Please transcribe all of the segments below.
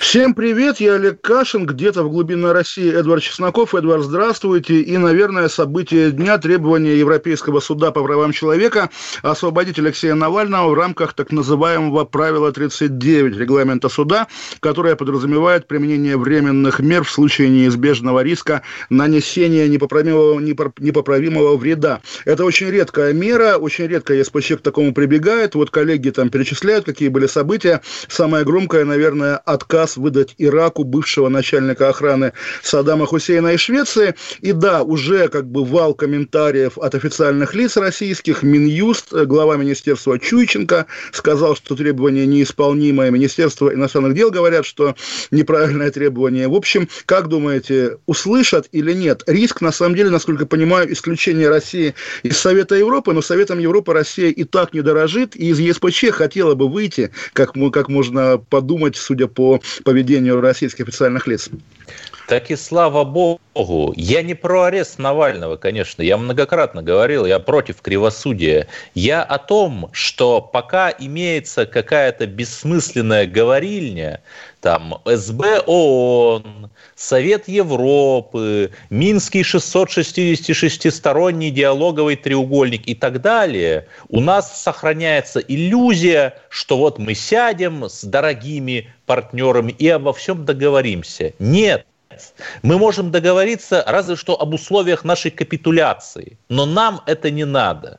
Всем привет, я Олег Кашин, где-то в глубине России Эдвард Чесноков. Эдвард, здравствуйте. И, наверное, событие дня, требования Европейского суда по правам человека освободить Алексея Навального в рамках так называемого правила 39 регламента суда, которое подразумевает применение временных мер в случае неизбежного риска нанесения непоправимого, непоправимого вреда. Это очень редкая мера, очень редко ЕСПЧ к такому прибегает. Вот коллеги там перечисляют, какие были события. Самое громкое, наверное, отказ выдать Ираку бывшего начальника охраны Саддама Хусейна из Швеции. И да, уже как бы вал комментариев от официальных лиц российских. Минюст, глава министерства Чуйченко сказал, что требование неисполнимое. Министерство иностранных дел говорят, что неправильное требование. В общем, как думаете, услышат или нет? Риск, на самом деле, насколько понимаю, исключение России из Совета Европы, но Советом Европы Россия и так не дорожит, и из ЕСПЧ хотела бы выйти, как, как можно подумать, судя по поведению российских официальных лиц. Так и слава богу. Я не про арест Навального, конечно. Я многократно говорил, я против кривосудия. Я о том, что пока имеется какая-то бессмысленная говорильня, там СБ ООН, Совет Европы, Минский 666-сторонний диалоговый треугольник и так далее, у нас сохраняется иллюзия, что вот мы сядем с дорогими партнерами и обо всем договоримся. Нет, мы можем договориться разве что об условиях нашей капитуляции, но нам это не надо.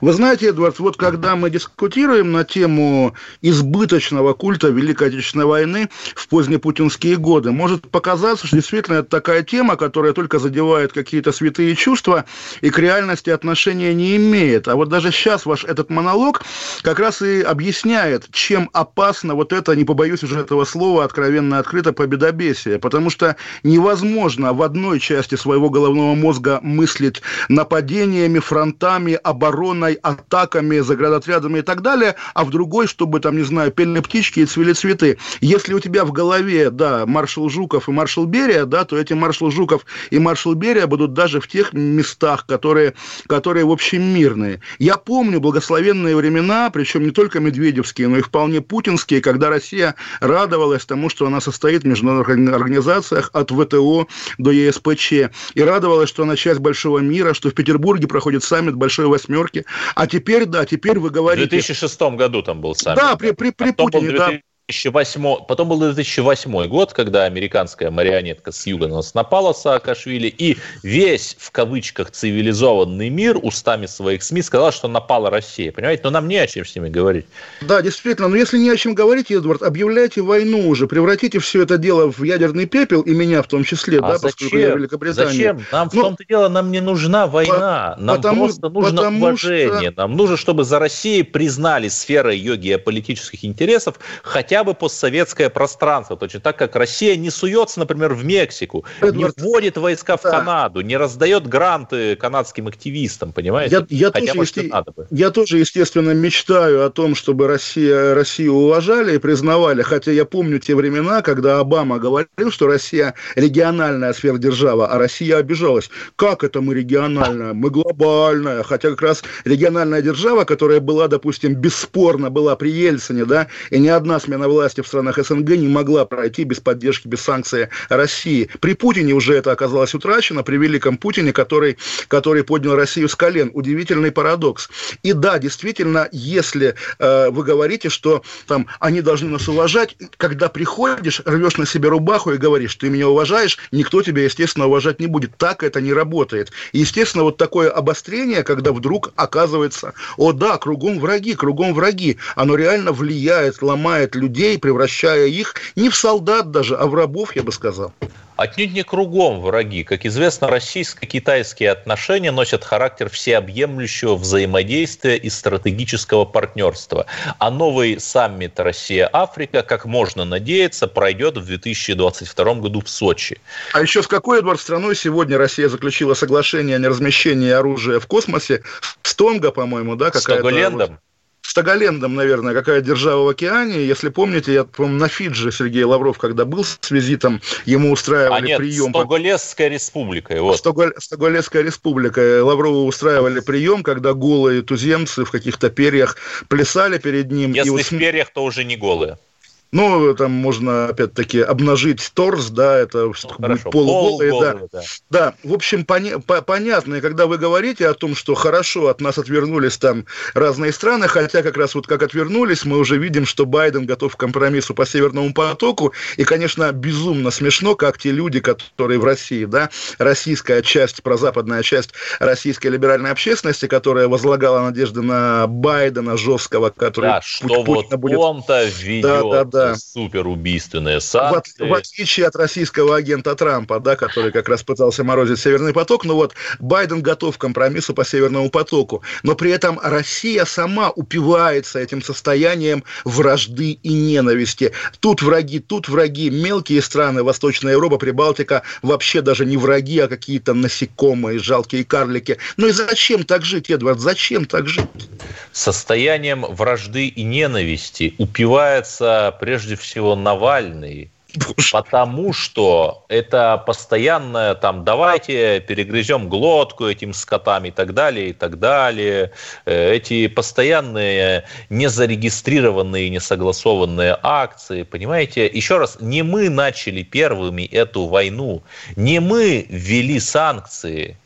Вы знаете, Эдвард, вот когда мы дискутируем на тему избыточного культа Великой Отечественной войны в позднепутинские годы, может показаться, что действительно это такая тема, которая только задевает какие-то святые чувства и к реальности отношения не имеет. А вот даже сейчас ваш этот монолог как раз и объясняет, чем опасно вот это, не побоюсь уже этого слова, откровенно открыто победобесие. Потому что невозможно в одной части своего головного мозга мыслить нападениями, фронтами, обороной, обороной, атаками, заградотрядами и так далее, а в другой, чтобы, там, не знаю, пели птички и цвели цветы. Если у тебя в голове, да, маршал Жуков и маршал Берия, да, то эти маршал Жуков и маршал Берия будут даже в тех местах, которые, которые в общем, мирные. Я помню благословенные времена, причем не только медведевские, но и вполне путинские, когда Россия радовалась тому, что она состоит в международных организациях от ВТО до ЕСПЧ, и радовалась, что она часть большого мира, что в Петербурге проходит саммит Большой Восьмерки, восьмерки. А теперь, да, теперь вы говорите... В 2006 году там был саммит. Да, при, при, при Путине, да. 2008, потом был 2008 год, когда американская марионетка с юга на нас напала, Саакашвили, и весь, в кавычках, цивилизованный мир устами своих СМИ сказал, что напала Россия. Понимаете? Но нам не о чем с ними говорить. Да, действительно. Но если не о чем говорить, Эдвард, объявляйте войну уже, превратите все это дело в ядерный пепел, и меня в том числе, а да, зачем? поскольку я Великобритания. Зачем? Нам ну, в том-то дело, нам не нужна война. Нам потому, просто нужно уважение. Что... Нам нужно, чтобы за Россией признали сферой ее геополитических интересов хотя бы постсоветское пространство, точно так как Россия не суется, например, в Мексику, Эдвард, не вводит войска в да. Канаду, не раздает гранты канадским активистам, понимаете? Я, я, Хотя, тоже, есте... надо бы. я тоже, естественно, мечтаю о том, чтобы Россия, Россию уважали и признавали, хотя я помню те времена, когда Обама говорил, что Россия региональная сферодержава, а Россия обижалась. Как это мы региональная? Мы глобальная. Хотя как раз региональная держава, которая была, допустим, бесспорно была при Ельцине, да, и ни одна смена власти в странах СНГ не могла пройти без поддержки, без санкций России. При Путине уже это оказалось утрачено, при великом Путине, который, который поднял Россию с колен. Удивительный парадокс. И да, действительно, если э, вы говорите, что там они должны нас уважать, когда приходишь, рвешь на себе рубаху и говоришь, ты меня уважаешь, никто тебя, естественно, уважать не будет. Так это не работает. И, естественно, вот такое обострение, когда вдруг оказывается, о да, кругом враги, кругом враги, оно реально влияет, ломает людей, людей, превращая их не в солдат даже, а в рабов, я бы сказал. Отнюдь не кругом враги. Как известно, российско-китайские отношения носят характер всеобъемлющего взаимодействия и стратегического партнерства. А новый саммит Россия-Африка, как можно надеяться, пройдет в 2022 году в Сочи. А еще с какой, Эдвард, страной сегодня Россия заключила соглашение о неразмещении оружия в космосе? С Тонго, по-моему, да? С Тоголендом? Стаголендом, наверное, какая держава в океане. Если помните, я, по-моему, на Фиджи Сергей Лавров, когда был с визитом, ему устраивали а нет, прием. Стоголесская республика. Вот. Стогол... Стоголесская республика. Лаврову устраивали прием, когда голые туземцы в каких-то перьях плясали перед ним. Если и вот... в перьях, то уже не голые. Ну, там можно, опять-таки, обнажить торс, да, это ну, будет полуголый, Пол да. да. Да, в общем, поня- по- понятно, и когда вы говорите о том, что хорошо от нас отвернулись там разные страны, хотя как раз вот как отвернулись, мы уже видим, что Байден готов к компромиссу по Северному потоку, и, конечно, безумно смешно, как те люди, которые в России, да, российская часть, прозападная часть российской либеральной общественности, которая возлагала надежды на Байдена жесткого, который... Да, что вот будет... он-то ведет да, да, да да. супер убийственные санкции. В, в отличие от российского агента Трампа, да, который как раз пытался морозить Северный поток, но вот Байден готов к компромиссу по Северному потоку, но при этом Россия сама упивается этим состоянием вражды и ненависти. Тут враги, тут враги, мелкие страны, Восточная Европа, Прибалтика, вообще даже не враги, а какие-то насекомые, жалкие карлики. Ну и зачем так жить, Эдвард, зачем так жить? Состоянием вражды и ненависти упивается прежде всего Навальный, Потому что это постоянное там давайте перегрызем глотку этим скотам и так далее, и так далее. Э, эти постоянные незарегистрированные, несогласованные акции, понимаете? Еще раз, не мы начали первыми эту войну, не мы ввели санкции,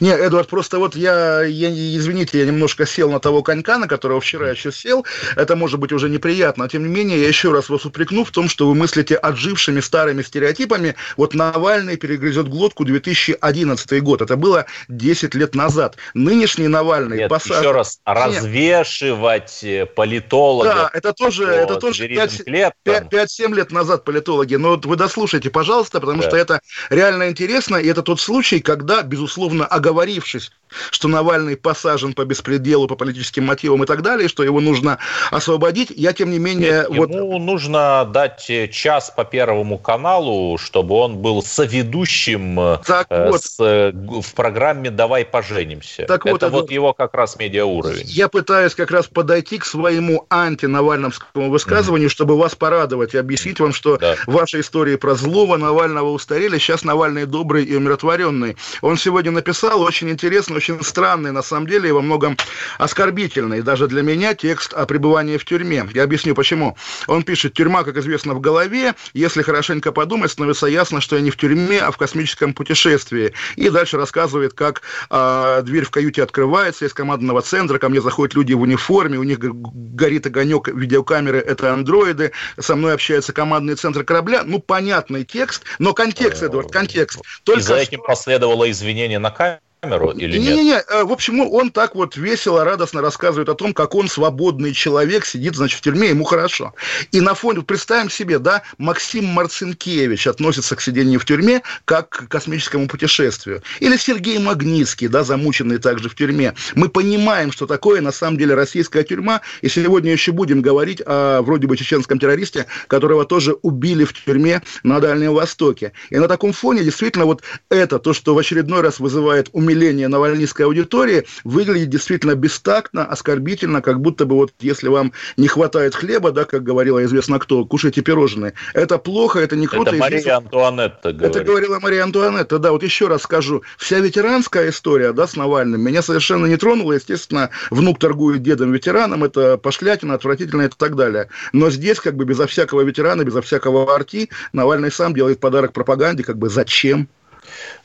не, Эдуард, просто вот я, я, извините, я немножко сел на того конька, на которого вчера я еще сел. Это может быть уже неприятно. Но, тем не менее, я еще раз вас упрекну в том, что вы мыслите отжившими старыми стереотипами. Вот Навальный перегрызет глотку 2011 год. Это было 10 лет назад. Нынешний Навальный... Нет, посад... еще раз, развешивать политологов. Да, это тоже, это тоже 5-7 лет назад политологи. Но вот вы дослушайте, пожалуйста, потому да. что это реально интересно. И это тот случай, когда, безусловно, условно оговорившись, что Навальный посажен по беспределу, по политическим мотивам и так далее, что его нужно освободить, я тем не менее... Нет, вот... Ему нужно дать час по Первому каналу, чтобы он был соведущим так э, вот. с, э, в программе «Давай поженимся». Так это вот, вот его как раз медиауровень. Я пытаюсь как раз подойти к своему антинавальновскому высказыванию, mm-hmm. чтобы вас порадовать и объяснить вам, что да. ваши истории про злого Навального устарели, сейчас Навальный добрый и умиротворенный. Он сегодня написал очень интересный, очень странный, на самом деле, и во многом оскорбительный, даже для меня, текст о пребывании в тюрьме. Я объясню, почему. Он пишет, тюрьма, как известно, в голове, если хорошенько подумать, становится ясно, что я не в тюрьме, а в космическом путешествии. И дальше рассказывает, как э, дверь в каюте открывается из командного центра, ко мне заходят люди в униформе, у них горит огонек видеокамеры, это андроиды, со мной общается командный центр корабля. Ну, понятный текст, но контекст, Эдвард, контекст. Только И за этим что... последовало извинение на камеру камеру или нет? Не-не-не, э, в общем, он так вот весело, радостно рассказывает о том, как он свободный человек, сидит, значит, в тюрьме, ему хорошо. И на фоне, представим себе, да, Максим Марцинкевич относится к сидению в тюрьме как к космическому путешествию. Или Сергей Магнитский, да, замученный также в тюрьме. Мы понимаем, что такое на самом деле российская тюрьма, и сегодня еще будем говорить о вроде бы чеченском террористе, которого тоже убили в тюрьме на Дальнем Востоке. И на таком фоне действительно вот это, то, что в очередной раз вызывает умиление умиление навальнистской аудитории выглядит действительно бестактно, оскорбительно, как будто бы вот если вам не хватает хлеба, да, как говорила известно кто, кушайте пирожные. Это плохо, это не круто. Это Мария здесь... Антуанетта говорит. Это говорила Мария Антуанетта, да. Вот еще раз скажу, вся ветеранская история, да, с Навальным меня совершенно не тронула. Естественно, внук торгует дедом-ветераном, это пошлятина, отвратительно и так далее. Но здесь как бы безо всякого ветерана, безо всякого арти Навальный сам делает подарок пропаганде, как бы зачем?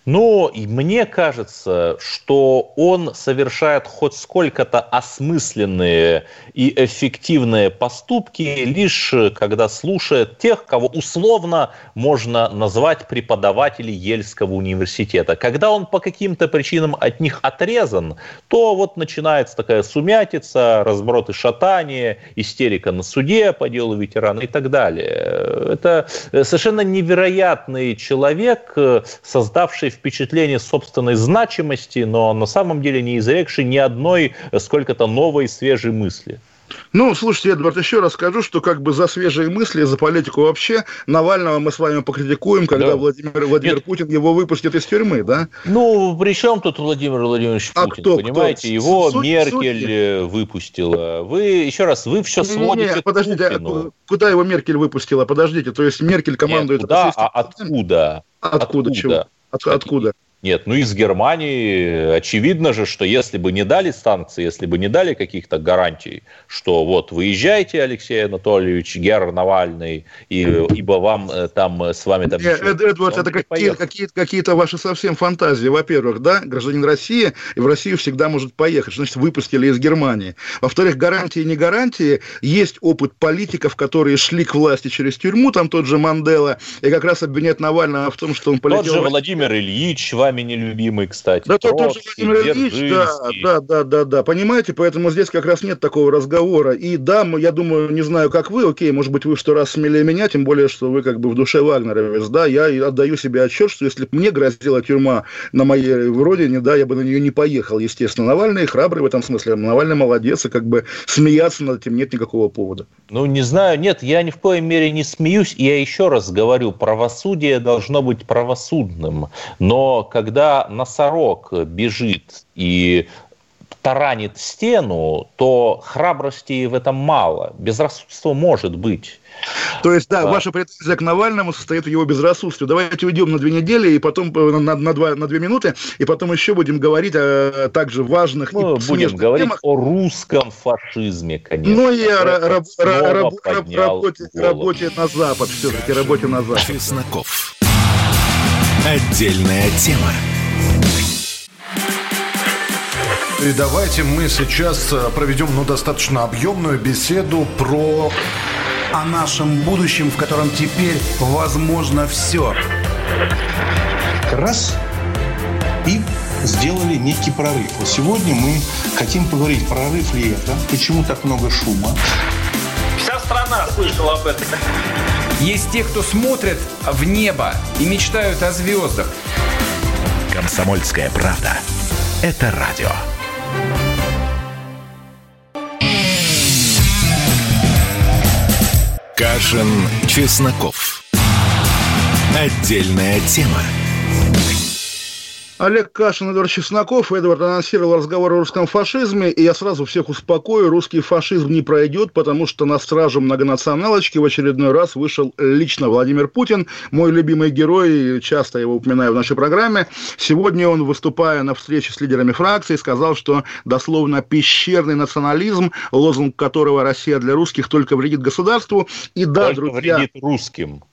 Но мне кажется, что он совершает хоть сколько-то осмысленные и эффективные поступки лишь когда слушает тех, кого условно можно назвать преподаватели Ельского университета. Когда он по каким-то причинам от них отрезан, то вот начинается такая сумятица, разброд и шатание, истерика на суде по делу ветерана и так далее. Это совершенно невероятный человек, создавший впечатление собственной значимости, но на самом деле не изрекший ни одной сколько-то новой свежей мысли. Ну, слушайте, Эдвард, еще раз скажу, что как бы за свежие мысли, за политику вообще Навального мы с вами покритикуем, когда да. Владимир, Владимир Путин его выпустит из тюрьмы, да? Ну, при чем тут Владимир Владимирович а Путин? Кто, понимаете, кто? его Суть, Меркель суть... Выпустила. Вы, еще раз, вы все сводите не, не, подождите, а куда его Меркель выпустила? Подождите, то есть Меркель командует... Нет, куда, а откуда? Откуда, откуда чего? От, откуда? Нет, ну из Германии очевидно же, что если бы не дали санкции, если бы не дали каких-то гарантий, что вот выезжайте, Алексей Анатольевич, Гер Навальный, и, ибо вам э, там э, с вами там... Нет, Эд, Эдвард, это какие, какие, какие-то ваши совсем фантазии. Во-первых, да, гражданин России, и в Россию всегда может поехать, значит, выпустили из Германии. Во-вторых, гарантии не гарантии, есть опыт политиков, которые шли к власти через тюрьму, там тот же Мандела, и как раз обвиняет Навального в том, что он полетел... Тот же Владимир Ильич, вами вами нелюбимый, кстати. Да, тот же Владимир да, да, да, да, да, понимаете, поэтому здесь как раз нет такого разговора. И да, я думаю, не знаю, как вы, окей, может быть, вы что раз смелее меня, тем более, что вы как бы в душе Вагнеровец, да, я отдаю себе отчет, что если бы мне грозила тюрьма на моей родине, да, я бы на нее не поехал, естественно. Навальный храбрый в этом смысле, Навальный молодец, и как бы смеяться над этим нет никакого повода. Ну, не знаю, нет, я ни в коем мере не смеюсь, я еще раз говорю, правосудие должно быть правосудным, но когда носорог бежит и таранит стену, то храбрости в этом мало. Безрассудство может быть. То есть, да, а. ваша претензия к Навальному состоит в его безрассудстве. Давайте уйдем на две недели, и потом э, на, на, два, на две минуты, и потом еще будем говорить о также важных Мы и будем говорить темах. о русском фашизме, конечно. Ну и о раб, раб, раб, работе, работе на Запад, все-таки работе на Запад. Чесноков. Отдельная тема. И давайте мы сейчас э, проведем ну, достаточно объемную беседу про... О нашем будущем, в котором теперь возможно все. Раз и сделали некий прорыв. Вот сегодня мы хотим поговорить, прорыв ли это, почему так много шума. Вся страна слышала об этом. Есть те, кто смотрят в небо и мечтают о звездах. Комсомольская правда. Это радио. Кашин, Чесноков. Отдельная тема. Олег Кашин, Эдвард Чесноков. Эдвард анонсировал разговор о русском фашизме, и я сразу всех успокою. Русский фашизм не пройдет, потому что на стражу многонационалочки в очередной раз вышел лично Владимир Путин, мой любимый герой, часто его упоминаю в нашей программе. Сегодня он, выступая на встрече с лидерами фракции, сказал, что дословно пещерный национализм, лозунг которого «Россия для русских» только вредит государству. И да, только друзья... вредит русским.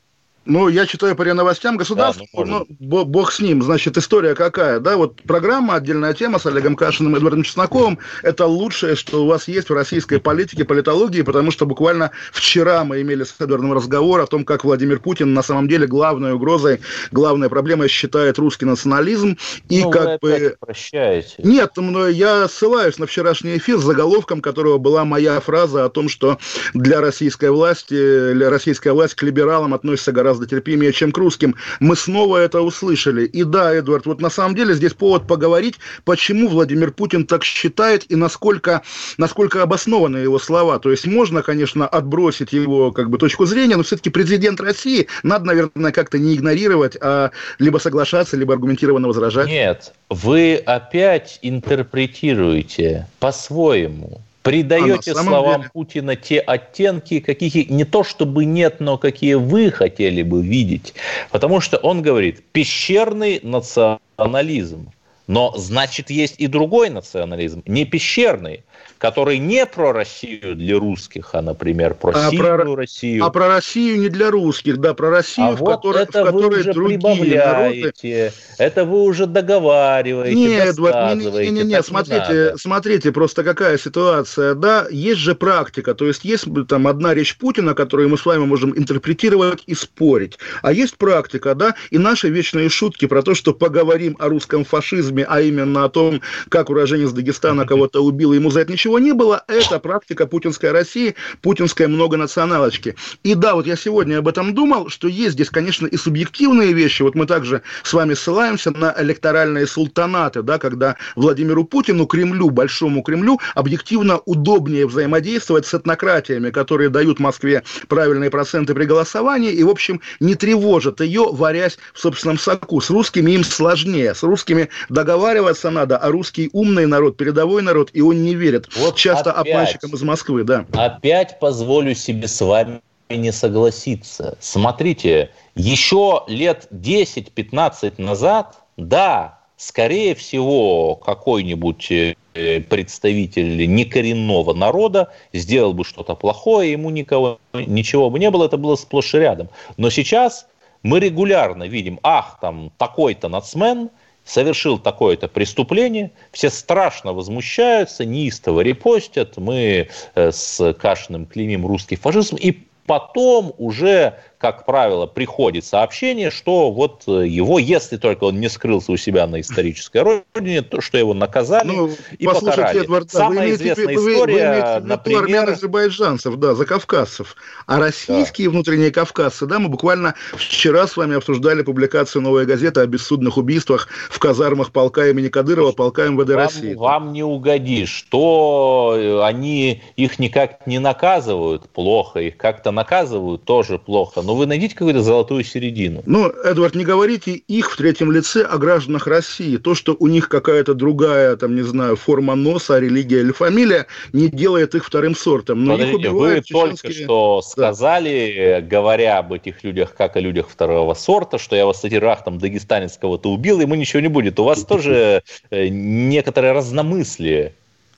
Ну, я читаю по РЕН-новостям государства, да, ну, ну, бог с ним, значит, история какая, да, вот программа, отдельная тема с Олегом Кашиным и Эдвардом Чесноковым, это лучшее, что у вас есть в российской политике, политологии, потому что буквально вчера мы имели с Эдвардом разговор о том, как Владимир Путин на самом деле главной угрозой, главной проблемой считает русский национализм, и ну, как бы... прощаете. Нет, но я ссылаюсь на вчерашний эфир, с заголовком которого была моя фраза о том, что для российской власти, для российской власти к либералам относится гораздо гораздо терпимее, чем к русским. Мы снова это услышали. И да, Эдвард, вот на самом деле здесь повод поговорить, почему Владимир Путин так считает и насколько, насколько обоснованы его слова. То есть можно, конечно, отбросить его как бы точку зрения, но все-таки президент России надо, наверное, как-то не игнорировать, а либо соглашаться, либо аргументированно возражать. Нет, вы опять интерпретируете по-своему придаете а словам деле... Путина те оттенки, каких не то чтобы нет, но какие вы хотели бы видеть. Потому что он говорит, пещерный национализм. Но значит есть и другой национализм, не пещерный, который не про Россию для русских, а, например, про а сильную про, Россию. А про Россию не для русских, да, про Россию, а в, вот которой, это в которой вы уже другие прибавляете, народы... это вы уже договариваете, Нет, вот, не, не, не, не, смотрите, не смотрите, просто какая ситуация, да, есть же практика, то есть есть там одна речь Путина, которую мы с вами можем интерпретировать и спорить, а есть практика, да, и наши вечные шутки про то, что поговорим о русском фашизме, а именно о том, как уроженец Дагестана кого-то убил, и ему за это ничего не было, это практика путинской России, путинской многонационалочки. И да, вот я сегодня об этом думал, что есть здесь, конечно, и субъективные вещи. Вот мы также с вами ссылаемся на электоральные султанаты, да, когда Владимиру Путину, Кремлю, Большому Кремлю, объективно удобнее взаимодействовать с этнократиями, которые дают Москве правильные проценты при голосовании и, в общем, не тревожат ее, варясь в собственном соку. С русскими им сложнее. С русскими договариваться надо, а русский умный народ, передовой народ, и он не верит. Вот часто опять, обманщикам из Москвы, да. Опять позволю себе с вами не согласиться. Смотрите, еще лет 10-15 назад, да, скорее всего, какой-нибудь э, представитель некоренного народа сделал бы что-то плохое, ему никого, ничего бы не было, это было сплошь и рядом. Но сейчас мы регулярно видим, ах, там такой-то нацмен – совершил такое-то преступление, все страшно возмущаются, неистово репостят, мы э, с Кашиным клеймим русский фашизм, и потом уже как правило, приходит сообщение, что вот э, его, если только он не скрылся у себя на исторической родине, то что его наказали ну, и покарали. Эдвард, Самая вы известная история, вы, вы например... армян азербайджанцев, да, за кавказцев. А российские да. внутренние кавказцы, да, мы буквально вчера с вами обсуждали публикацию «Новой газеты» о бессудных убийствах в казармах полка имени Кадырова, полка МВД вам, России. Вам не угодишь, что э, они их никак не наказывают плохо, их как-то наказывают тоже плохо, но вы найдите какую-то золотую середину. Ну, Эдвард, не говорите их в третьем лице о гражданах России. То, что у них какая-то другая, там, не знаю, форма носа, религия или фамилия, не делает их вторым сортом. Но Подождите, их вы чеченские... только что сказали, говоря об этих людях, как о людях второго сорта, что я вас, кстати, рахтом дагестанец кого-то убил, ему ничего не будет. У вас тоже э, некоторое разномыслие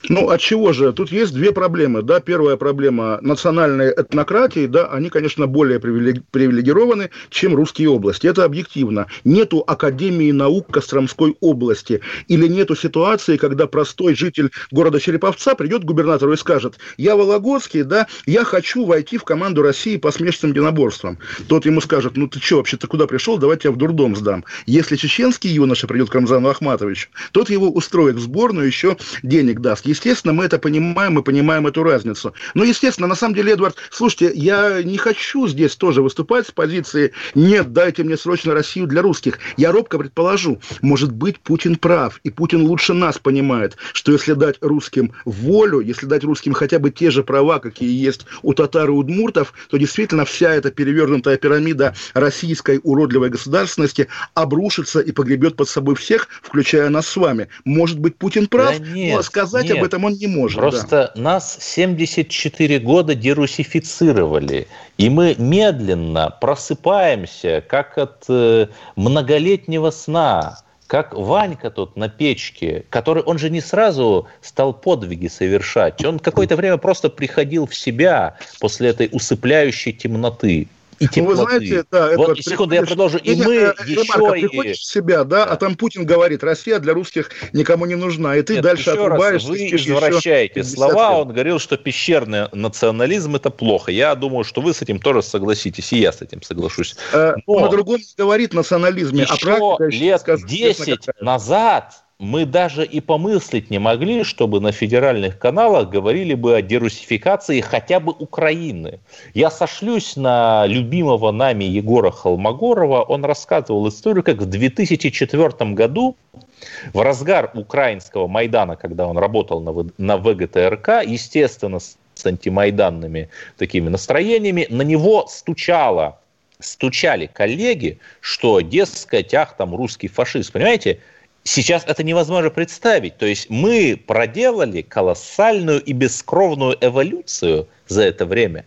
ну, от чего же? Тут есть две проблемы. Да? Первая проблема – национальной этнократии. Да? Они, конечно, более привилегированы, чем русские области. Это объективно. Нету Академии наук Костромской области. Или нету ситуации, когда простой житель города Череповца придет к губернатору и скажет, я Вологодский, да, я хочу войти в команду России по смешанным единоборствам. Тот ему скажет, ну ты что, вообще ты куда пришел, давай тебя в дурдом сдам. Если чеченский юноша придет к Рамзану Ахматовичу, тот его устроит в сборную, еще денег даст Естественно, мы это понимаем, мы понимаем эту разницу. Но, естественно, на самом деле, Эдвард, слушайте, я не хочу здесь тоже выступать с позиции «нет, дайте мне срочно Россию для русских». Я робко предположу, может быть, Путин прав, и Путин лучше нас понимает, что если дать русским волю, если дать русским хотя бы те же права, какие есть у татар и удмуртов, то действительно вся эта перевернутая пирамида российской уродливой государственности обрушится и погребет под собой всех, включая нас с вами. Может быть, Путин прав, да нет, но сказать нет, об этом он не может. Просто да. нас 74 года дерусифицировали, и мы медленно просыпаемся, как от э, многолетнего сна как Ванька тут на печке, который, он же не сразу стал подвиги совершать, он какое-то время просто приходил в себя после этой усыпляющей темноты и теплоты. Ну, вы знаете, да, это вот, секунду, я продолжу. И, и мы э, еще... Ремарка, приходишь в себя, да, да, а там Путин говорит, Россия для русских никому не нужна, и ты Нет, дальше отрубаешься. Вы извращаете слова, лет. он говорил, что пещерный национализм – это плохо. Я думаю, что вы с этим тоже согласитесь, и я с этим соглашусь. Э, Но на другом говорит национализме, еще а практика... лет скажет, 10 назад мы даже и помыслить не могли, чтобы на федеральных каналах говорили бы о дерусификации хотя бы Украины. Я сошлюсь на любимого нами Егора Холмогорова. Он рассказывал историю, как в 2004 году в разгар украинского Майдана, когда он работал на, на ВГТРК, естественно, с антимайданными такими настроениями, на него стучало, стучали коллеги, что, дескать, ах, там русский фашист. Понимаете, Сейчас это невозможно представить. То есть мы проделали колоссальную и бескровную эволюцию за это время.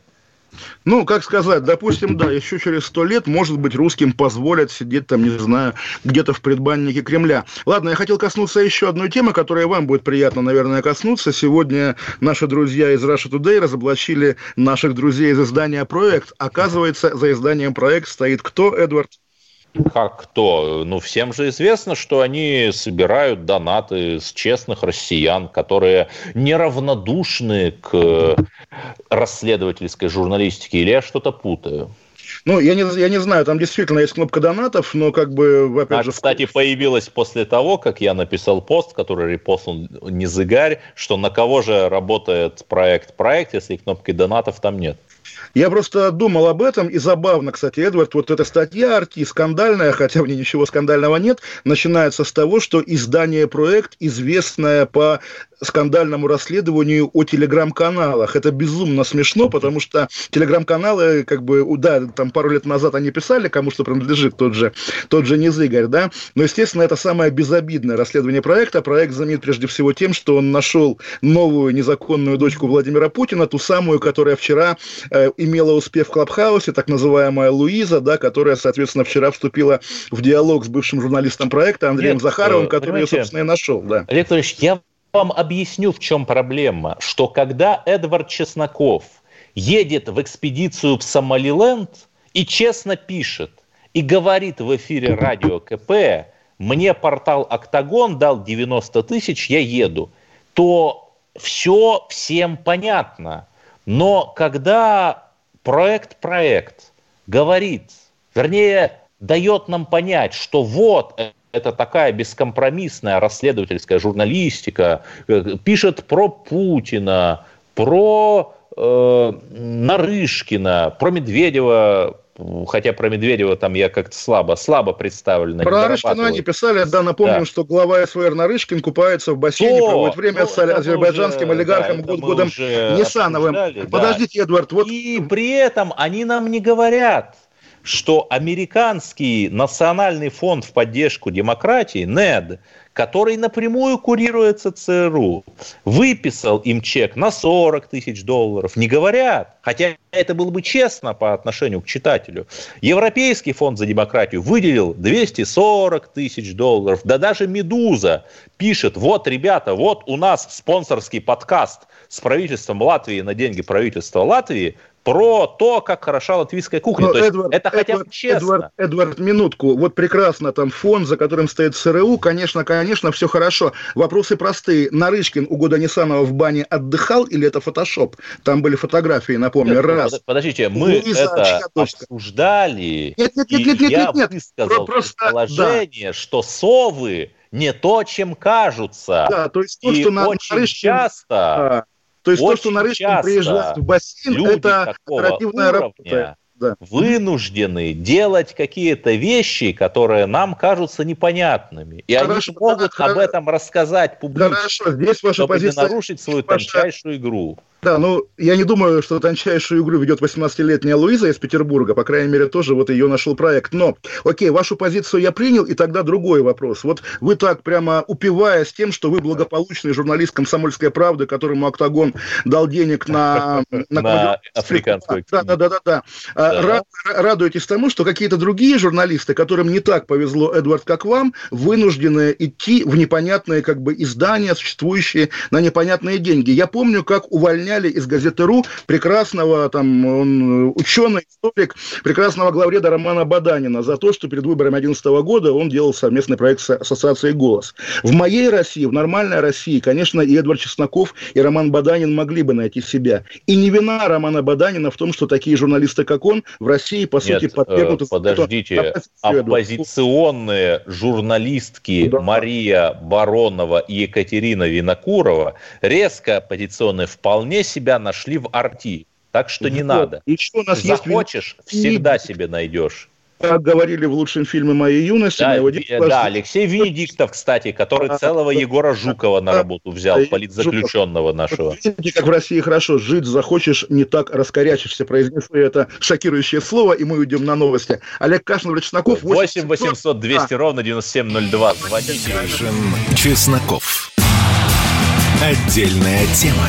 Ну, как сказать, допустим, да, еще через сто лет, может быть, русским позволят сидеть там, не знаю, где-то в предбаннике Кремля. Ладно, я хотел коснуться еще одной темы, которая вам будет приятно, наверное, коснуться. Сегодня наши друзья из Russia Today разоблачили наших друзей из издания «Проект». Оказывается, за изданием «Проект» стоит кто, Эдвард? Как кто? Ну, всем же известно, что они собирают донаты с честных россиян, которые неравнодушны к расследовательской журналистике. Или я что-то путаю? Ну, я не, я не знаю, там действительно есть кнопка донатов, но как бы, опять а, же... кстати, появилась после того, как я написал пост, который репостнул Незыгарь, что на кого же работает проект-проект, если кнопки донатов там нет. Я просто думал об этом, и забавно, кстати, Эдвард, вот эта статья «Арти» скандальная, хотя в ней ничего скандального нет, начинается с того, что издание «Проект», известное по скандальному расследованию о телеграм-каналах. Это безумно смешно, потому что телеграм-каналы, как бы, да, там пару лет назад они писали, кому что принадлежит тот же, тот же Низыгорь, да, но, естественно, это самое безобидное расследование проекта. Проект знаменит прежде всего тем, что он нашел новую незаконную дочку Владимира Путина, ту самую, которая вчера э, имела успех в Клабхаусе, так называемая Луиза, да, которая, соответственно, вчера вступила в диалог с бывшим журналистом проекта Андреем Нет, Захаровым, э, который ее, собственно, и нашел. Да. Олег Анатольевич, я вам объясню, в чем проблема. Что когда Эдвард Чесноков едет в экспедицию в Сомалиленд и честно пишет, и говорит в эфире радио КП, мне портал «Октагон» дал 90 тысяч, я еду, то все всем понятно. Но когда проект-проект говорит, вернее, дает нам понять, что вот это такая бескомпромиссная расследовательская журналистика, э, пишет про Путина, про э, Нарышкина, про Медведева, хотя про Медведева там я как-то слабо, слабо представлен. Про Нарышкина они писали, да, напомним, да. что глава СВР Нарышкин купается в бассейне, то, проводит время ну, с азербайджанским уже, олигархом да, Гудгудом Нисановым. Подождите, да. Эдвард, вот... И при этом они нам не говорят, что американский национальный фонд в поддержку демократии, НЕД, который напрямую курируется ЦРУ, выписал им чек на 40 тысяч долларов. Не говорят, хотя это было бы честно по отношению к читателю. Европейский фонд за демократию выделил 240 тысяч долларов. Да даже «Медуза» пишет, вот, ребята, вот у нас спонсорский подкаст с правительством Латвии на деньги правительства Латвии про то, как хороша латвийская кухня. Но, то есть Эдвард, это хотя бы честно. Эдвард, Эдвард, минутку. Вот прекрасно, там фон, за которым стоит СРУ, конечно, конечно, все хорошо. Вопросы простые. Нарышкин у года Нисанова в бане отдыхал или это фотошоп? Там были фотографии, напомню, нет, раз. Подождите, мы Луиза это Чьядовска. обсуждали, нет, нет, нет, нет, нет, я нет, нет. высказал Просто, предположение, да. что совы не то, чем кажутся. Да, то есть то, и что очень Нарышкин... часто... Да то есть Очень то, что Нарышкин приезжает в бассейн, это оперативная работа да. вынуждены делать какие-то вещи, которые нам кажутся непонятными. И хорошо, они могут да, об этом рассказать публично, хорошо, здесь ваша чтобы позиция, не нарушить свою ваша... тончайшую игру. Да, ну, я не думаю, что тончайшую игру ведет 18-летняя Луиза из Петербурга, по крайней мере, тоже вот ее нашел проект. Но, окей, вашу позицию я принял, и тогда другой вопрос. Вот вы так прямо упиваясь тем, что вы благополучный журналист «Комсомольской правды», которому «Октагон» дал денег на... На африканскую Да, да, да, да. да. Радуетесь тому, что какие-то другие журналисты, которым не так повезло, Эдвард, как вам, вынуждены идти в непонятные как бы издания, существующие на непонятные деньги. Я помню, как увольняли увольняли из газеты «Ру» прекрасного, там, он ученый, историк, прекрасного главреда Романа Баданина за то, что перед выборами 2011 года он делал совместный проект с ассоциацией «Голос». В моей России, в нормальной России, конечно, и Эдвард Чесноков, и Роман Баданин могли бы найти себя. И не вина Романа Баданина в том, что такие журналисты, как он, в России, по Нет, сути, подвергнуты... Э, подождите, оппозиционные журналистки да. Мария Баронова и Екатерина Винокурова, резко оппозиционные, вполне вполне себя нашли в арти. Так что не вот. надо. И что у нас Захочешь, есть... всегда себе найдешь. Как говорили в лучшем фильме моей юности. Да, моего детства, да Алексей Венедиктов, кстати, который а, целого Егора Жукова на работу взял, политзаключенного нашего. Видите, как в России хорошо. Жить захочешь, не так раскорячишься. Произнесли это шокирующее слово, и мы уйдем на новости. Олег Кашин, Чесноков. 8 800 200 ровно 9702. Звоните. Чесноков. Отдельная тема.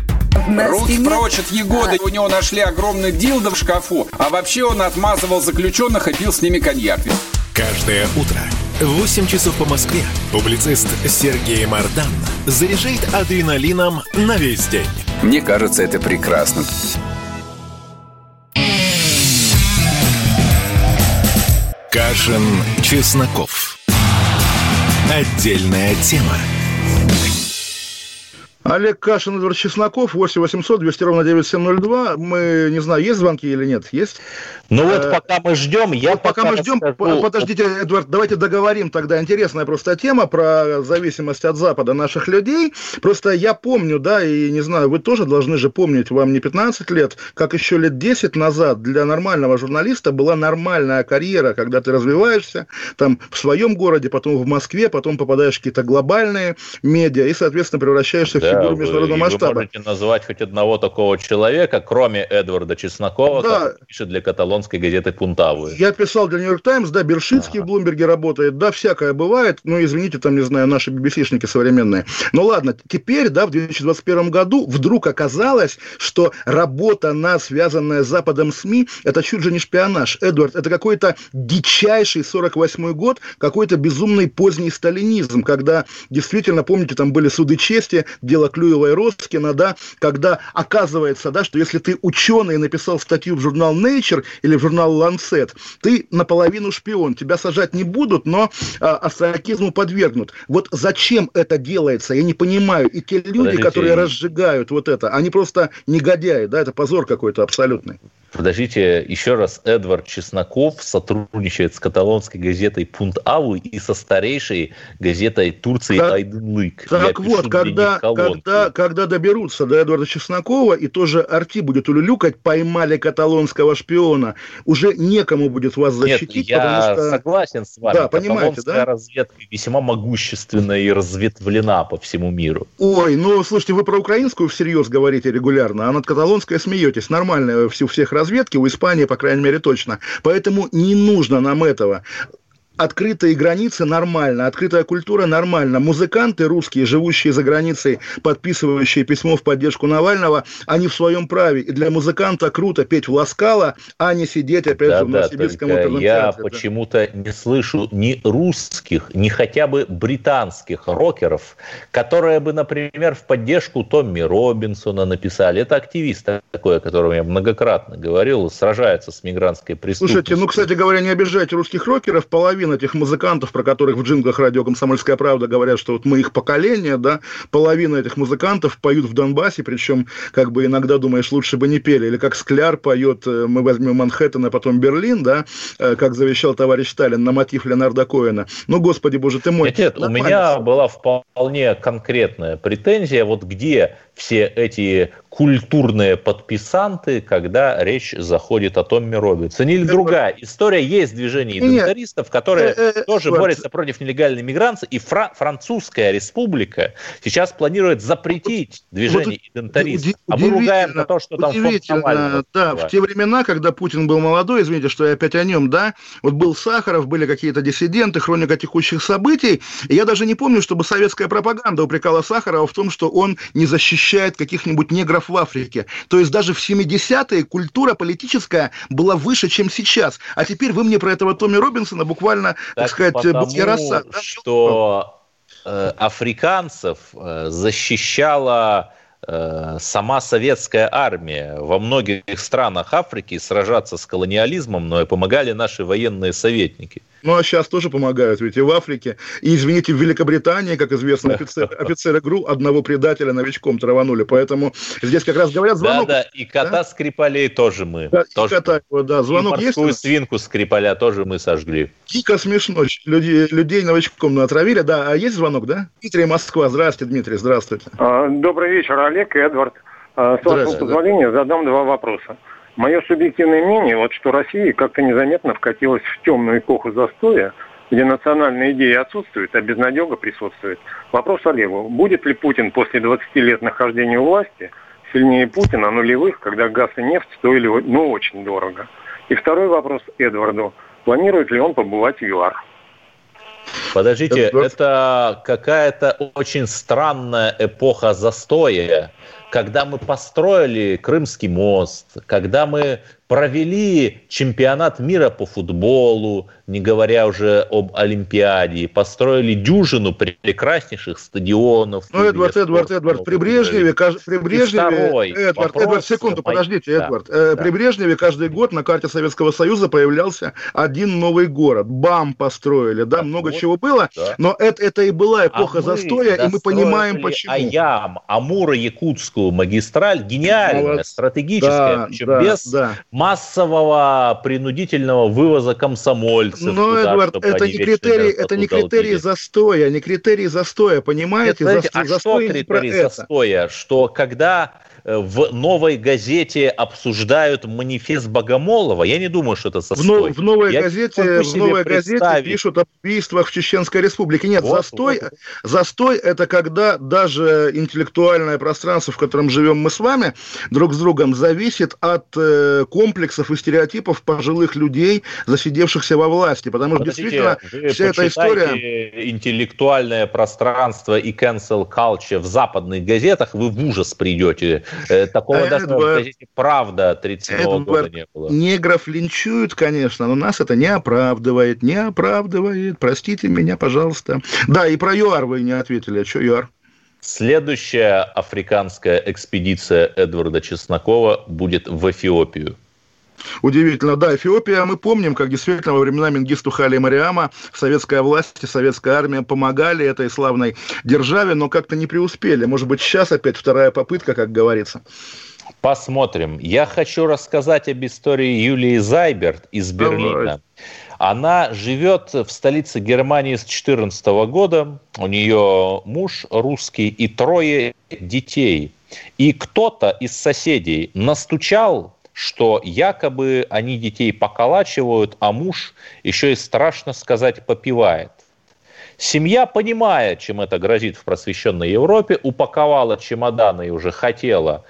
Руки прочь от Егоды. У него нашли огромный дилдо в шкафу. А вообще он отмазывал заключенных и пил с ними коньяк. Каждое утро в 8 часов по Москве публицист Сергей Мардан заряжает адреналином на весь день. Мне кажется, это прекрасно. Кашин, Чесноков. Отдельная тема. Олег Кашин, Эдвард Чесноков, 8 800 200 ровно 9702. Мы, не знаю, есть звонки или нет? Есть? Ну вот э, пока мы ждем, я вот пока, пока мы ждем, расскажу... подождите, Эдвард, давайте договорим тогда. Интересная просто тема про зависимость от Запада наших людей. Просто я помню, да, и не знаю, вы тоже должны же помнить, вам не 15 лет, как еще лет 10 назад для нормального журналиста была нормальная карьера, когда ты развиваешься там в своем городе, потом в Москве, потом попадаешь в какие-то глобальные медиа и, соответственно, превращаешься да, в фигуру международного вы, масштаба. Вы можете назвать хоть одного такого человека, кроме Эдварда Чеснокова, да. который пишет для каталонской газеты «Пунтавы». Я писал для «Нью-Йорк Таймс», да, Бершицкий ага. в Блумберге работает, да, всякое бывает, ну, извините, там, не знаю, наши BBC-шники современные. Ну, ладно, теперь, да, в 2021 году вдруг оказалось, что работа на связанная с Западом СМИ, это чуть же не шпионаж. Эдвард, это какой-то дичайший 48 год, какой-то безумный поздний сталинизм, когда действительно, помните, там были суды чести, дело Клюева и Роскина, да, когда оказывается, да, что если ты ученый написал статью в журнал Nature или в журнал «Ланцет», ты наполовину шпион, тебя сажать не будут, но а, астракизму подвергнут. Вот зачем это делается, я не понимаю. И те люди, Подождите. которые разжигают вот это, они просто негодяи, да, это позор какой-то абсолютный. Подождите, еще раз, Эдвард Чесноков сотрудничает с каталонской газетой «Пунт Аву» и со старейшей газетой Турции так, «Айдынлык». Так Я вот, когда, когда, когда доберутся до Эдварда Чеснокова, и тоже Арти будет улюлюкать, поймали каталонского шпиона, уже некому будет вас защитить, Нет, я что... согласен с вами. Да, понимаете, да? разведка весьма могущественна и разветвлена по всему миру. Ой, ну, слушайте, вы про украинскую всерьез говорите регулярно, а над каталонской смеетесь. Нормально, у всех разведки, у Испании, по крайней мере, точно. Поэтому не нужно нам этого открытые границы нормально, открытая культура нормально. Музыканты русские, живущие за границей, подписывающие письмо в поддержку Навального, они в своем праве. И для музыканта круто петь в Ласкало, а не сидеть опять да, же в да, Новосибирском Я да. почему-то не слышу ни русских, ни хотя бы британских рокеров, которые бы, например, в поддержку Томми Робинсона написали. Это активист такой, о котором я многократно говорил, сражается с мигрантской преступностью. Слушайте, ну, кстати говоря, не обижайте русских рокеров, половина половина этих музыкантов, про которых в джинглах радио «Комсомольская правда» говорят, что вот мы их поколение, да, половина этих музыкантов поют в Донбассе, причем как бы иногда думаешь, лучше бы не пели. Или как Скляр поет э, «Мы возьмем Манхэттен, а потом Берлин», да, э, как завещал товарищ Сталин на мотив Леонарда Коэна. Ну, господи боже ты мой. Нет, нет у меня была вполне конкретная претензия, вот где все эти культурные подписанты, когда речь заходит о Томми Робинсоне. Или другая история. Есть движение идентаристов, которые э, э, тоже борются против нелегальной миграции. И Фра- Французская республика сейчас планирует запретить движение идентаристов. А мы ругаем на то, что там Удивительно, да. В те времена, когда Путин был молодой, извините, что я опять о нем, да, вот был Сахаров, были какие-то диссиденты, хроника текущих событий. И я даже не помню, чтобы советская пропаганда упрекала Сахарова в том, что он не защищает каких-нибудь негров в Африке. То есть даже в 70-е культура политическая была выше, чем сейчас. А теперь вы мне про этого Томми Робинсона буквально, так, так сказать, потому, роса. что э, африканцев э, защищала Э, сама советская армия во многих странах Африки сражаться с колониализмом, но и помогали наши военные советники. Ну, а сейчас тоже помогают, ведь и в Африке. И, извините, в Великобритании, как известно, офицер, офицеры ГРУ одного предателя новичком траванули. Поэтому здесь как раз говорят звонок. Да, да, и кота да? Скрипалей тоже мы. Да, тоже. И кота, да, звонок и морскую есть? свинку Скрипаля тоже мы сожгли. Дико смешно. Людей, людей новичком отравили. Да, а есть звонок, да? Дмитрий Москва. Здравствуйте, Дмитрий, здравствуйте. А, добрый вечер, Олег и Эдвард. А, с вашего позволения задам два вопроса. Мое субъективное мнение, вот что Россия как-то незаметно вкатилась в темную эпоху застоя, где национальная идея отсутствует, а безнадега присутствует. Вопрос Олегу. Будет ли Путин после 20 лет нахождения у власти сильнее Путина нулевых, когда газ и нефть стоили ну, очень дорого? И второй вопрос Эдварду. Планирует ли он побывать в ЮАР? Подождите, это какая-то очень странная эпоха застоя, когда мы построили Крымский мост, когда мы провели чемпионат мира по футболу, не говоря уже об Олимпиаде, построили дюжину прекраснейших стадионов. Ну, Эдвард, Эдвард, Эдвард, при Брежневе, при Брежневе, Эдвард, Эдвард, секунду, подождите, да, Эдвард, да. при Брежневе каждый год на карте Советского Союза появлялся один новый город, БАМ построили, да, много вот, чего было, да. но это, это и была эпоха а застоя, и мы понимаем, почему. Аям, Амуро-Якутскую магистраль, гениальная, вот. стратегическая, да, да, без да массового принудительного вывоза комсомольцев. Но, туда, Эдвард, это не критерий, это не критерий застоя, не критерий застоя, понимаете? Нет, знаете, За, а что критерий застоя? Что когда Э, в новой газете обсуждают манифест Богомолова. Я не думаю, что это застой. В, в новой Я газете, в новой газете пишут об убийствах в Чеченской Республике. Нет, вот, застой, вот. застой это когда даже интеллектуальное пространство, в котором живем мы с вами, друг с другом зависит от э, комплексов и стереотипов пожилых людей, засидевшихся во власти. Потому что действительно вся эта история... интеллектуальное пространство и cancel culture в западных газетах, вы в ужас придете Э, такого Эдвард, даже в газете «Правда» 37 года не было. Негров линчуют, конечно, но нас это не оправдывает, не оправдывает. Простите меня, пожалуйста. Да, и про ЮАР вы не ответили. А что ЮАР? Следующая африканская экспедиция Эдварда Чеснокова будет в Эфиопию. Удивительно. Да, Эфиопия, мы помним, как действительно во времена Мингисту Хали Мариама советская власть и советская армия помогали этой славной державе, но как-то не преуспели. Может быть, сейчас опять вторая попытка, как говорится. Посмотрим. Я хочу рассказать об истории Юлии Зайберт из Берлина. Давай. Она живет в столице Германии с 2014 года. У нее муж русский и трое детей. И кто-то из соседей настучал что якобы они детей поколачивают, а муж еще и страшно сказать попивает. Семья, понимая, чем это грозит в просвещенной Европе, упаковала чемоданы и уже хотела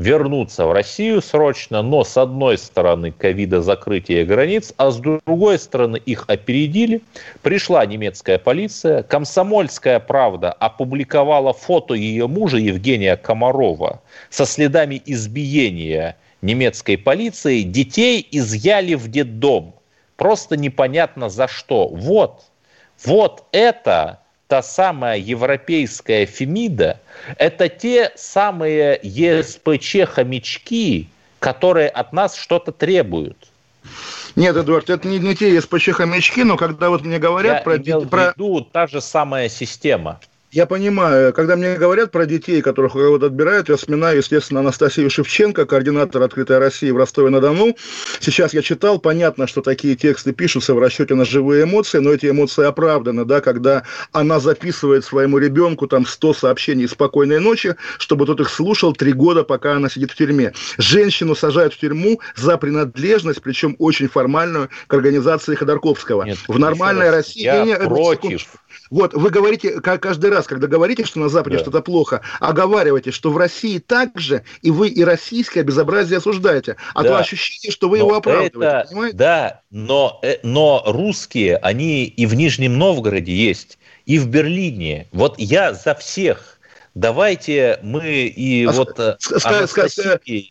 вернуться в Россию срочно, но с одной стороны ковида закрытие границ, а с другой стороны их опередили. Пришла немецкая полиция, комсомольская правда опубликовала фото ее мужа Евгения Комарова со следами избиения немецкой полиции, детей изъяли в детдом. Просто непонятно за что. Вот, вот это та самая европейская Фемида, это те самые ЕСПЧ-хомячки, которые от нас что-то требуют. Нет, Эдуард, это не, не те ЕСПЧ-хомячки, но когда вот мне говорят Я про... Имел про... в виду та же самая система. Я понимаю, когда мне говорят про детей, которых у кого-то отбирают, я вспоминаю, естественно, Анастасию Шевченко, координатор «Открытой России» в Ростове-на-Дону. Сейчас я читал, понятно, что такие тексты пишутся в расчете на живые эмоции, но эти эмоции оправданы, да, когда она записывает своему ребенку там 100 сообщений «Спокойной ночи», чтобы тот их слушал три года, пока она сидит в тюрьме. Женщину сажают в тюрьму за принадлежность, причем очень формальную, к организации Ходорковского. Нет, в нормальной России... Я против. Вот, вы говорите, каждый раз, когда говорите, что на Западе да. что-то плохо, оговаривайте, что в России так же, и вы и российское безобразие осуждаете. А да. то ощущение, что вы но его оправдываете, это, понимаете? Да, но, э, но русские, они и в Нижнем Новгороде есть, и в Берлине. Вот я за всех давайте мы и а вот э,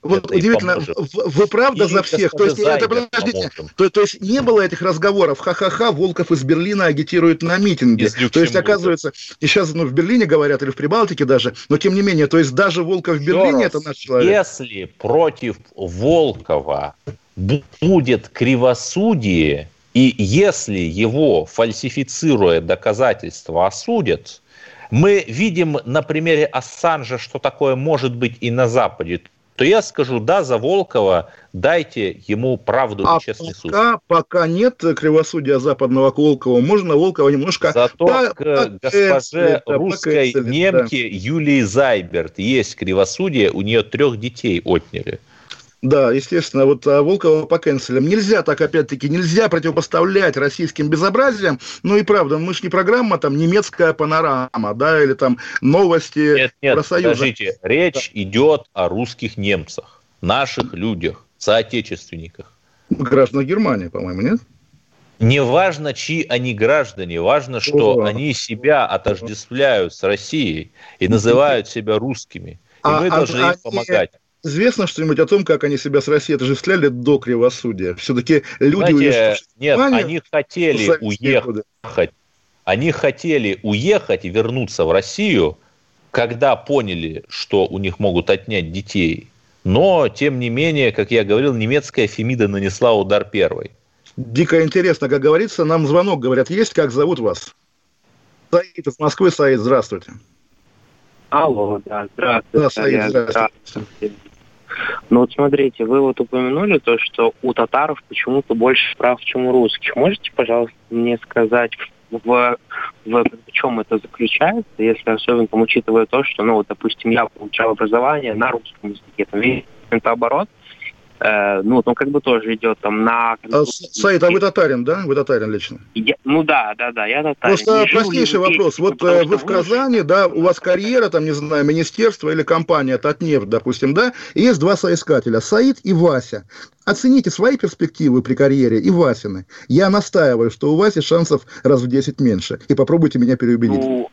вот удивительно, вы правда за всех? То есть, это, подождите, то, то есть не было этих разговоров, ха-ха-ха, Волков из Берлина агитирует на митинге. То есть, оказывается, и сейчас ну, в Берлине говорят, или в Прибалтике даже, но тем не менее, то есть даже Волков в Берлине это наш человек. Если против Волкова будет кривосудие, и если его, фальсифицируя доказательства, осудят, мы видим на примере Ассанжа, что такое может быть и на Западе. то я скажу, да, за Волкова дайте ему правду а и честный суд. Пока, пока нет кривосудия западного к Волкову, можно Волкова немножко... Зато по, к госпоже это, русской немке да. Юлии Зайберт есть кривосудие, у нее трех детей отняли. Да, естественно, вот а, Волкова по кэнселям. Нельзя так, опять-таки, нельзя противопоставлять российским безобразиям. Ну и правда, мы же не программа там немецкая панорама, да, или там новости нет, нет, про Союз. Подождите, речь да. идет о русских немцах, наших людях, соотечественниках. Граждан Германии, по-моему, нет? Не важно, чьи они граждане, важно, что О. они себя отождествляют с Россией и называют себя русскими. И а, мы а, должны а, им помогать. Известно что-нибудь о том, как они себя с Россией отождествляли до кривосудия? Все-таки люди... Знаете, нет, Внимание, они хотели уехать. Годы. Они хотели уехать и вернуться в Россию, когда поняли, что у них могут отнять детей. Но, тем не менее, как я говорил, немецкая Фемида нанесла удар первой. Дико интересно, как говорится, нам звонок, говорят, есть, как зовут вас? Саид из Москвы, Саид, здравствуйте. Алло, да, здравствуйте. Да, Саид, здравствуйте. здравствуйте. Ну вот смотрите, вы вот упомянули то, что у татаров почему-то больше прав, чем у русских. Можете, пожалуйста, мне сказать, в, в, в чем это заключается, если особенно там, учитывая то, что, ну, вот, допустим, я получал образование на русском языке, там, это оборот, Э, ну, он как бы тоже идет там на... А, Саид, а вы татарин, да? Вы татарин лично? Я, ну да, да, да, я татарин. Просто не простейший вопрос. Вот э, вы в Казани, да, у вас карьера, там, не знаю, министерство или компания Татнефть, допустим, да, и есть два соискателя, Саид и Вася. Оцените свои перспективы при карьере и Васины. Я настаиваю, что у Васи шансов раз в 10 меньше. И попробуйте меня переубедить. Ну,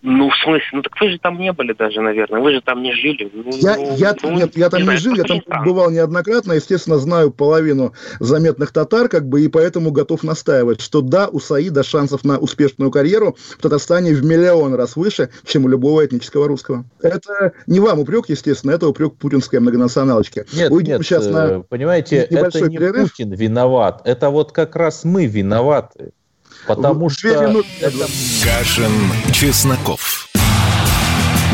ну, в смысле? Ну, так вы же там не были даже, наверное. Вы же там не жили. Ну, я, ну, я, ну, нет, я там не, не жил, я там бывал неоднократно. Естественно, знаю половину заметных татар, как бы, и поэтому готов настаивать, что да, у Саида шансов на успешную карьеру в Татарстане в миллион раз выше, чем у любого этнического русского. Это не вам упрек, естественно, это упрек путинской многонационалочки. Нет, Уйдем нет, сейчас на э, понимаете, это не перерыв. Путин виноват, это вот как раз мы виноваты. Потому что... Это... Кашин, Чесноков.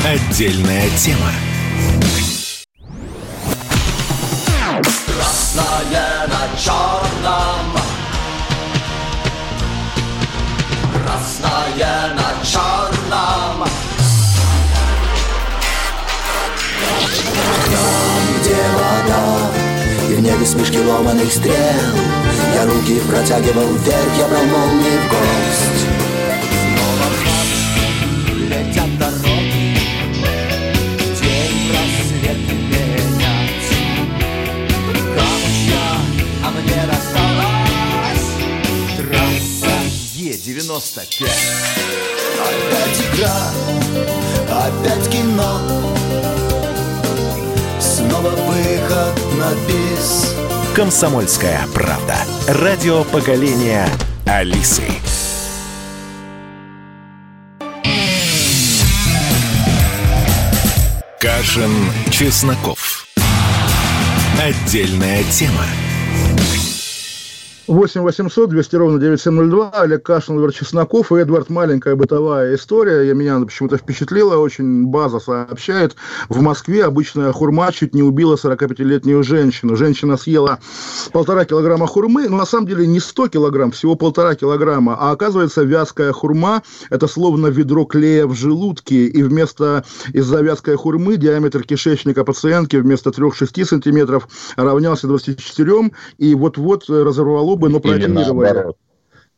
Отдельная тема. Красное на черном. Красное на черном. Там, где вода, и в небе смешки ломаных стрел, я руки протягивал вверх, я брал молнии в гость Снова в летят дороги День просвет менять Камушья, а мне досталась Трасса Е-95 Опять игра, опять кино. Снова выход на бис «Комсомольская правда». Радио поколения Алисы. Кашин, Чесноков. Отдельная тема. 8 800 200 ровно 9702. Олег Кашин, Владимир Чесноков и Эдвард. Маленькая бытовая история. Я, меня почему-то впечатлила очень. База сообщает. В Москве обычная хурма чуть не убила 45-летнюю женщину. Женщина съела полтора килограмма хурмы. Но на самом деле не 100 килограмм, всего полтора килограмма. А оказывается, вязкая хурма – это словно ведро клея в желудке. И вместо из-за вязкой хурмы диаметр кишечника пациентки вместо 3-6 сантиметров равнялся 24. И вот-вот разорвало бы, но прооперировали.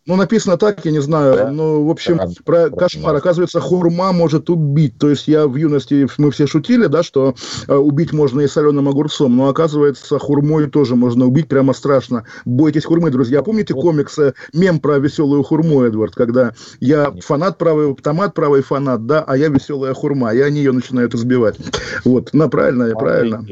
Ну, написано так, я не знаю. Да? Ну, в общем, да, про кошмар. Оказывается, хурма может убить. То есть я в юности, мы все шутили, да, что э, убить можно и соленым огурцом, но оказывается, хурмой тоже можно убить, прямо страшно. Бойтесь хурмы, друзья. Помните комикс, мем про веселую хурму, Эдвард, когда я фанат правый, томат правый фанат, да, а я веселая хурма, и они ее начинают избивать. Вот, на правильно, правильно.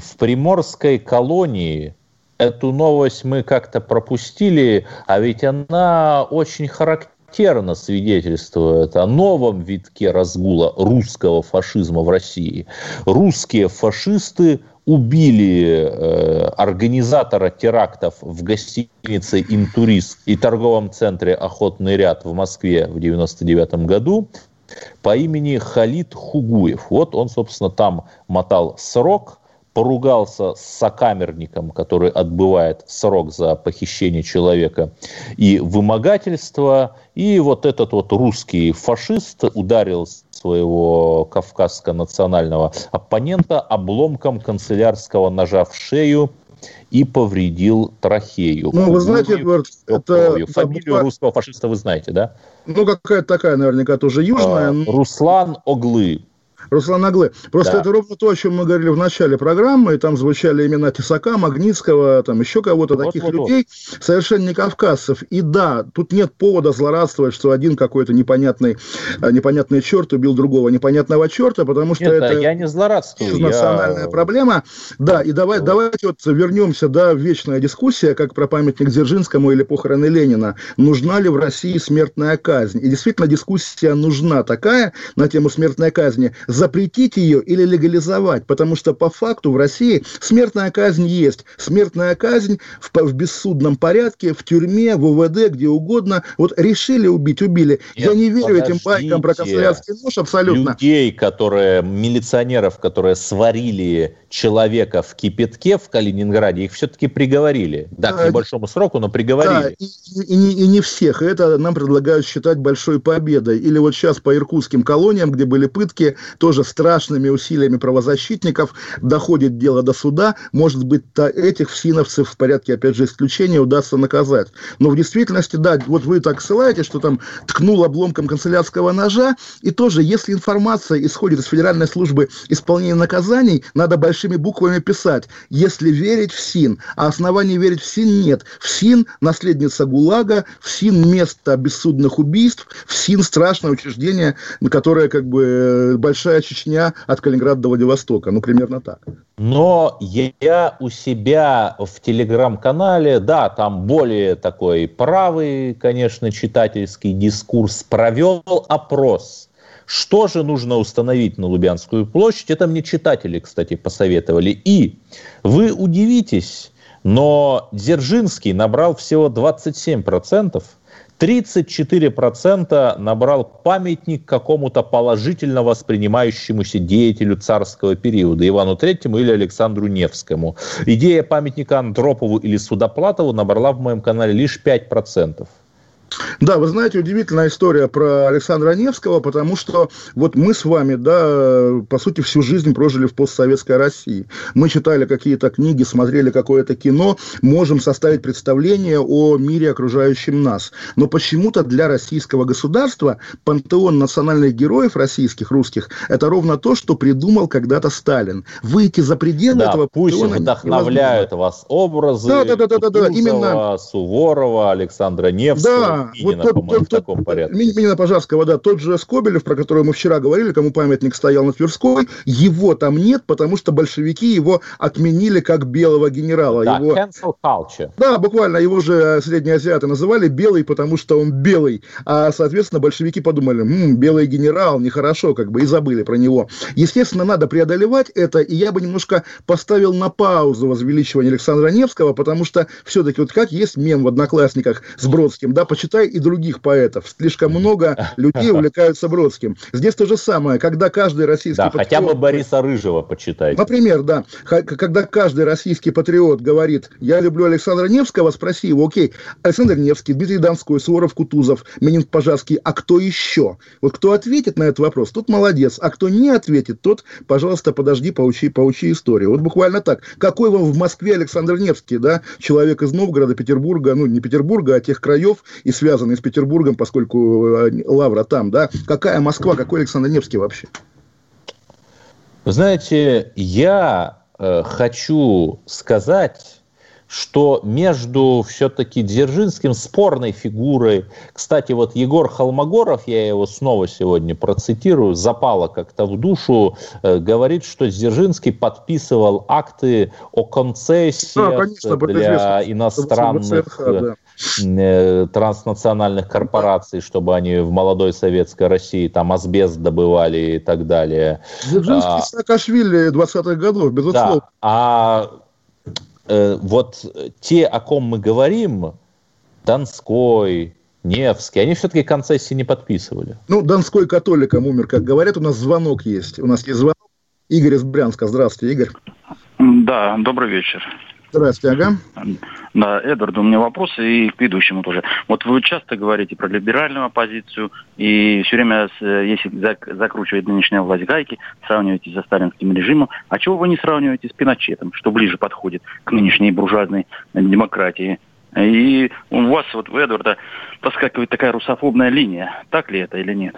В приморской колонии Эту новость мы как-то пропустили, а ведь она очень характерна свидетельствует о новом витке разгула русского фашизма в России. Русские фашисты убили э, организатора терактов в гостинице «Интурист» и торговом центре «Охотный ряд» в Москве в 1999 году по имени Халид Хугуев. Вот он, собственно, там мотал срок, поругался с сокамерником, который отбывает срок за похищение человека и вымогательство. И вот этот вот русский фашист ударил своего кавказско-национального оппонента обломком канцелярского ножа в шею и повредил трахею. Ну, вы знаете, Эдвард, это... Фамилию да, русского фашиста вы знаете, да? Ну, какая-то такая, наверняка, тоже южная. А, Руслан Оглы. Руслан Аглы. Просто да. это ровно то, о чем мы говорили в начале программы, и там звучали имена Тесака, Магнитского, там еще кого-то, вот, таких вот, людей, вот. совершенно не кавказцев. И да, тут нет повода злорадствовать, что один какой-то непонятный, э, непонятный черт убил другого непонятного черта, потому что нет, это... Я не злорадствую. Национальная я... проблема. Да, и давай, вот. давайте вот вернемся, да, вечная дискуссия, как про памятник Дзержинскому или похороны Ленина. Нужна ли в России смертная казнь? И действительно дискуссия нужна такая на тему смертной казни запретить ее или легализовать, потому что по факту в России смертная казнь есть. Смертная казнь в, в бессудном порядке, в тюрьме, в УВД, где угодно. Вот решили убить, убили. Нет, Я не верю этим байкам про канцелярский нож абсолютно. Людей, которые, милиционеров, которые сварили человека в кипятке в Калининграде, их все-таки приговорили. Да, да, к небольшому сроку, но приговорили. Да, и, и, и, не, и не всех. Это нам предлагают считать большой победой. Или вот сейчас по иркутским колониям, где были пытки, тоже страшными усилиями правозащитников доходит дело до суда. Может быть, этих всиновцев в порядке, опять же, исключения удастся наказать. Но в действительности, да, вот вы так ссылаете, что там ткнул обломком канцелярского ножа, и тоже, если информация исходит из Федеральной службы исполнения наказаний, надо большими буквами писать, если верить в СИН. А оснований верить в СИН нет. В СИН наследница ГУЛАГа, в СИН место бессудных убийств, в СИН страшное учреждение, которое как бы э, большая Чечня от Калининграда до Владивостока. Ну, примерно так. Но я у себя в телеграм-канале, да, там более такой правый, конечно, читательский дискурс, провел опрос – что же нужно установить на Лубянскую площадь? Это мне читатели, кстати, посоветовали. И вы удивитесь, но Дзержинский набрал всего 27%, 34% набрал памятник какому-то положительно воспринимающемуся деятелю царского периода, Ивану Третьему или Александру Невскому. Идея памятника Андропову или Судоплатову набрала в моем канале лишь 5%. Да, вы знаете, удивительная история про Александра Невского, потому что вот мы с вами, да, по сути, всю жизнь прожили в постсоветской России. Мы читали какие-то книги, смотрели какое-то кино, можем составить представление о мире, окружающем нас. Но почему-то для российского государства пантеон национальных героев российских, русских, это ровно то, что придумал когда-то Сталин. Выйти за пределы да, этого пусть вдохновляют невозможно. вас образы да, да, да, да, да, да, именно Суворова, Александра Невского. Да, вот тот, тот, в таком порядке. Минина Пожарского, да, тот же Скобелев, про которого мы вчера говорили, кому памятник стоял на Тверской, его там нет, потому что большевики его отменили как белого генерала. Да, его... cancel culture. Да, буквально, его же средние азиаты называли белый, потому что он белый. А, соответственно, большевики подумали, М, белый генерал, нехорошо, как бы, и забыли про него. Естественно, надо преодолевать это, и я бы немножко поставил на паузу возвеличивание Александра Невского, потому что все-таки вот как есть мем в «Одноклассниках» с Бродским, да, почитать почитай и других поэтов. Слишком много людей увлекаются Бродским. Здесь то же самое, когда каждый российский да, патриот... хотя бы Бориса Рыжего почитай. Например, да. Когда каждый российский патриот говорит, я люблю Александра Невского, спроси его, окей, Александр Невский, Дмитрий Донской, Суворов, Кутузов, Минин Пожарский, а кто еще? Вот кто ответит на этот вопрос, тот молодец. А кто не ответит, тот, пожалуйста, подожди, поучи, поучи историю. Вот буквально так. Какой вам в Москве Александр Невский, да? Человек из Новгорода, Петербурга, ну, не Петербурга, а тех краев и связанный с Петербургом, поскольку э, Лавра там, да? Какая Москва, какой Александр Невский вообще? Вы знаете, я э, хочу сказать, что между все-таки Дзержинским спорной фигурой, кстати, вот Егор Холмогоров, я его снова сегодня процитирую, запало как-то в душу, э, говорит, что Дзержинский подписывал акты о концессиях да, конечно, для иностранных да. Э, транснациональных корпораций, чтобы они в молодой советской России там асбест добывали и так далее. Дзержинский а, Саакашвили 20-х годов, безусловно. Да, а э, вот те, о ком мы говорим, Донской, Невский, они все-таки концессии не подписывали. Ну, Донской католиком умер, как говорят, у нас звонок есть. У нас есть звонок. Игорь из Брянска. Здравствуйте, Игорь. Да, добрый вечер. Здравствуйте, ага. Да, Эдвард, у меня вопросы и к ведущему тоже. Вот вы часто говорите про либеральную оппозицию, и все время, если закручивает нынешняя власть гайки, сравниваете со сталинским режимом. А чего вы не сравниваете с Пиночетом, что ближе подходит к нынешней буржуазной демократии? И у вас, вот у Эдварда, проскакивает такая русофобная линия. Так ли это или нет?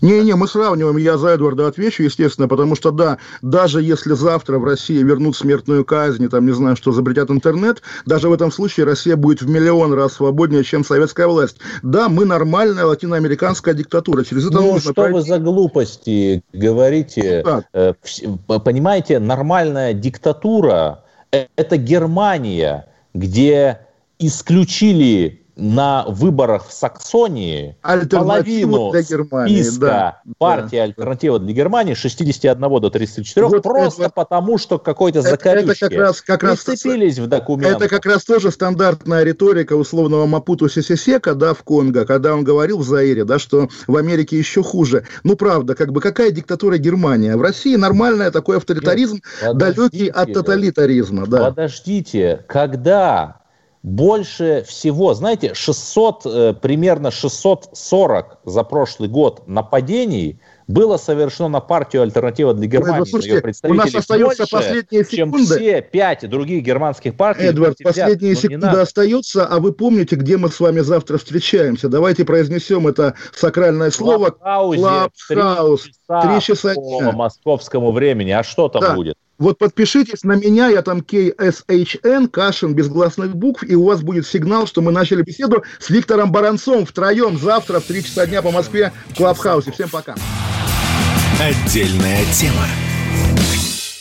Не-не, мы сравниваем, я за Эдварда отвечу, естественно, потому что, да, даже если завтра в России вернут смертную казнь, там, не знаю, что запретят интернет, даже в этом случае Россия будет в миллион раз свободнее, чем советская власть. Да, мы нормальная латиноамериканская диктатура, через это ну, нужно что пройти... вы за глупости говорите? Ну, э, понимаете, нормальная диктатура это Германия, где исключили на выборах в Саксонии половину для Германии, списка да, партии да. «Альтернатива для Германии» 61 до 34, вот просто это, потому что какой-то закорючки это как раз, как раз, прицепились в документ. Это как раз тоже стандартная риторика условного Мапуту Сесесека, да, в Конго, когда он говорил в Заире, да, что в Америке еще хуже. Ну, правда, как бы какая диктатура Германия? В России нормальная такой авторитаризм, Нет, далекий от тоталитаризма. Да. Подождите, когда больше всего, знаете, 600, э, примерно 640 за прошлый год нападений было совершено на партию «Альтернатива для Германии». Эдвард, слушайте, у нас остаются больше, последние секунды. чем все пять других германских партий. Эдвард, последние секунды остаются, а вы помните, где мы с вами завтра встречаемся? Давайте произнесем это сакральное слово. Клабхаус. Три часа по московскому времени. А что там да. будет? Вот подпишитесь на меня, я там KSHN, Кашин, без гласных букв, и у вас будет сигнал, что мы начали беседу с Виктором Баранцом втроем завтра в 3 часа дня по Москве в Клабхаусе. Всем пока. Отдельная тема.